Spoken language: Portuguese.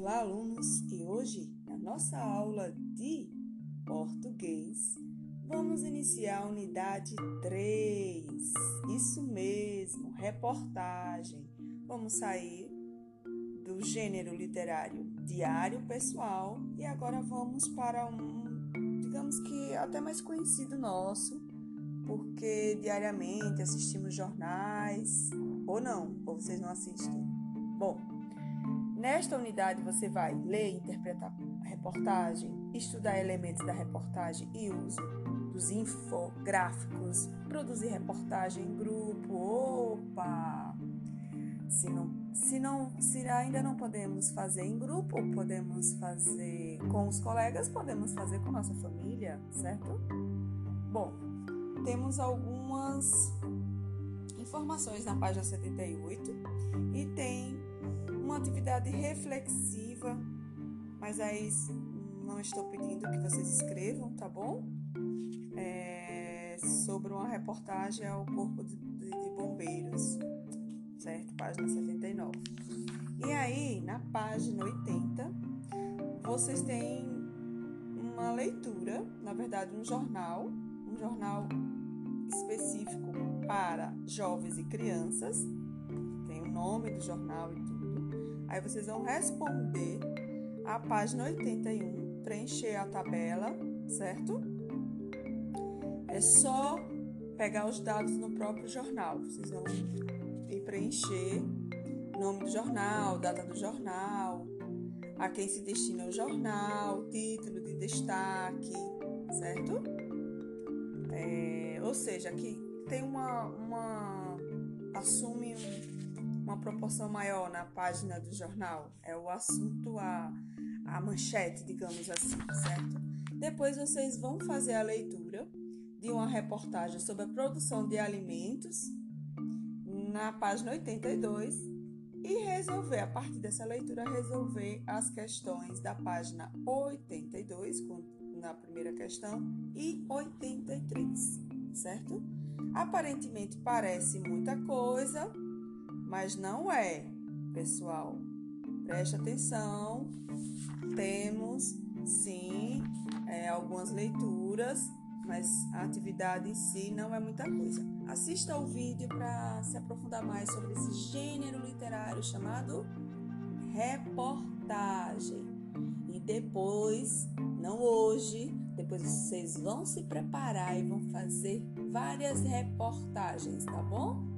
Olá, alunos! E hoje, na nossa aula de português, vamos iniciar a unidade 3. Isso mesmo, reportagem. Vamos sair do gênero literário diário pessoal e agora vamos para um, digamos que até mais conhecido nosso, porque diariamente assistimos jornais, ou não, ou vocês não assistem. Bom, Nesta unidade você vai ler e interpretar a reportagem, estudar elementos da reportagem e uso dos infográficos, produzir reportagem em grupo. Opa! Se não, se não, se ainda não podemos fazer em grupo, podemos fazer com os colegas, podemos fazer com nossa família, certo? Bom, temos algumas informações na página 78 e tem uma atividade reflexiva, mas aí não estou pedindo que vocês escrevam, tá bom? É sobre uma reportagem ao Corpo de, de, de Bombeiros, certo? Página 79. E aí, na página 80, vocês têm uma leitura, na verdade, um jornal, um jornal específico para jovens e crianças. Tem o nome do jornal e tudo Aí vocês vão responder a página 81, preencher a tabela, certo? É só pegar os dados no próprio jornal. Vocês vão ir preencher nome do jornal, data do jornal, a quem se destina o jornal, título de destaque, certo? É, ou seja, que tem uma, uma assume um uma proporção maior na página do jornal. É o assunto, a, a manchete, digamos assim, certo? Depois vocês vão fazer a leitura de uma reportagem sobre a produção de alimentos na página 82 e resolver, a partir dessa leitura, resolver as questões da página 82, na primeira questão, e 83, certo? Aparentemente parece muita coisa, mas não é, pessoal. Preste atenção, temos sim é, algumas leituras, mas a atividade em si não é muita coisa. Assista ao vídeo para se aprofundar mais sobre esse gênero literário chamado reportagem. E depois, não hoje, depois vocês vão se preparar e vão fazer várias reportagens, tá bom?